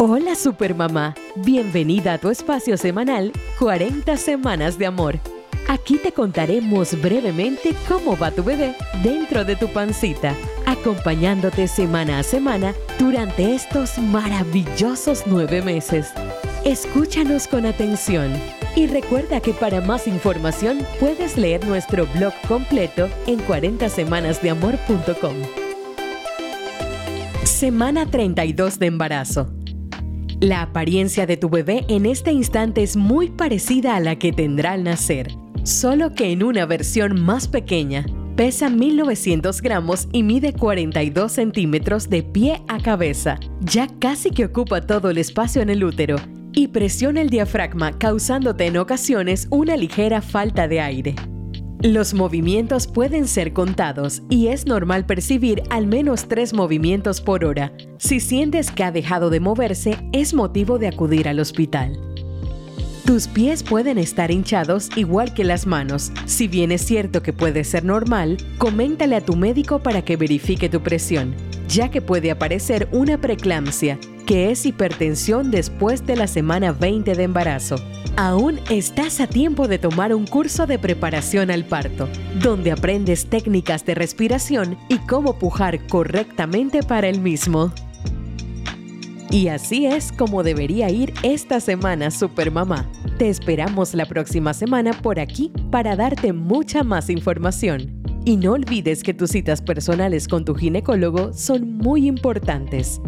Hola Supermamá, bienvenida a tu espacio semanal 40 Semanas de Amor. Aquí te contaremos brevemente cómo va tu bebé dentro de tu pancita, acompañándote semana a semana durante estos maravillosos nueve meses. Escúchanos con atención y recuerda que para más información puedes leer nuestro blog completo en 40semanasdeamor.com. Semana 32 de embarazo. La apariencia de tu bebé en este instante es muy parecida a la que tendrá al nacer, solo que en una versión más pequeña. Pesa 1900 gramos y mide 42 centímetros de pie a cabeza. Ya casi que ocupa todo el espacio en el útero y presiona el diafragma causándote en ocasiones una ligera falta de aire. Los movimientos pueden ser contados y es normal percibir al menos tres movimientos por hora. Si sientes que ha dejado de moverse, es motivo de acudir al hospital. Tus pies pueden estar hinchados igual que las manos. Si bien es cierto que puede ser normal, coméntale a tu médico para que verifique tu presión, ya que puede aparecer una preeclampsia, que es hipertensión después de la semana 20 de embarazo. Aún estás a tiempo de tomar un curso de preparación al parto, donde aprendes técnicas de respiración y cómo pujar correctamente para el mismo. Y así es como debería ir esta semana Supermamá. Te esperamos la próxima semana por aquí para darte mucha más información. Y no olvides que tus citas personales con tu ginecólogo son muy importantes.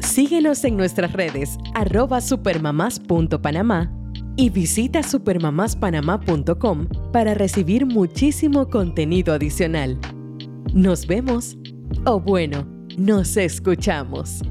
Síguenos en nuestras redes arroba supermamás.panamá y visita supermamaspanamá.com para recibir muchísimo contenido adicional. Nos vemos, o bueno, nos escuchamos.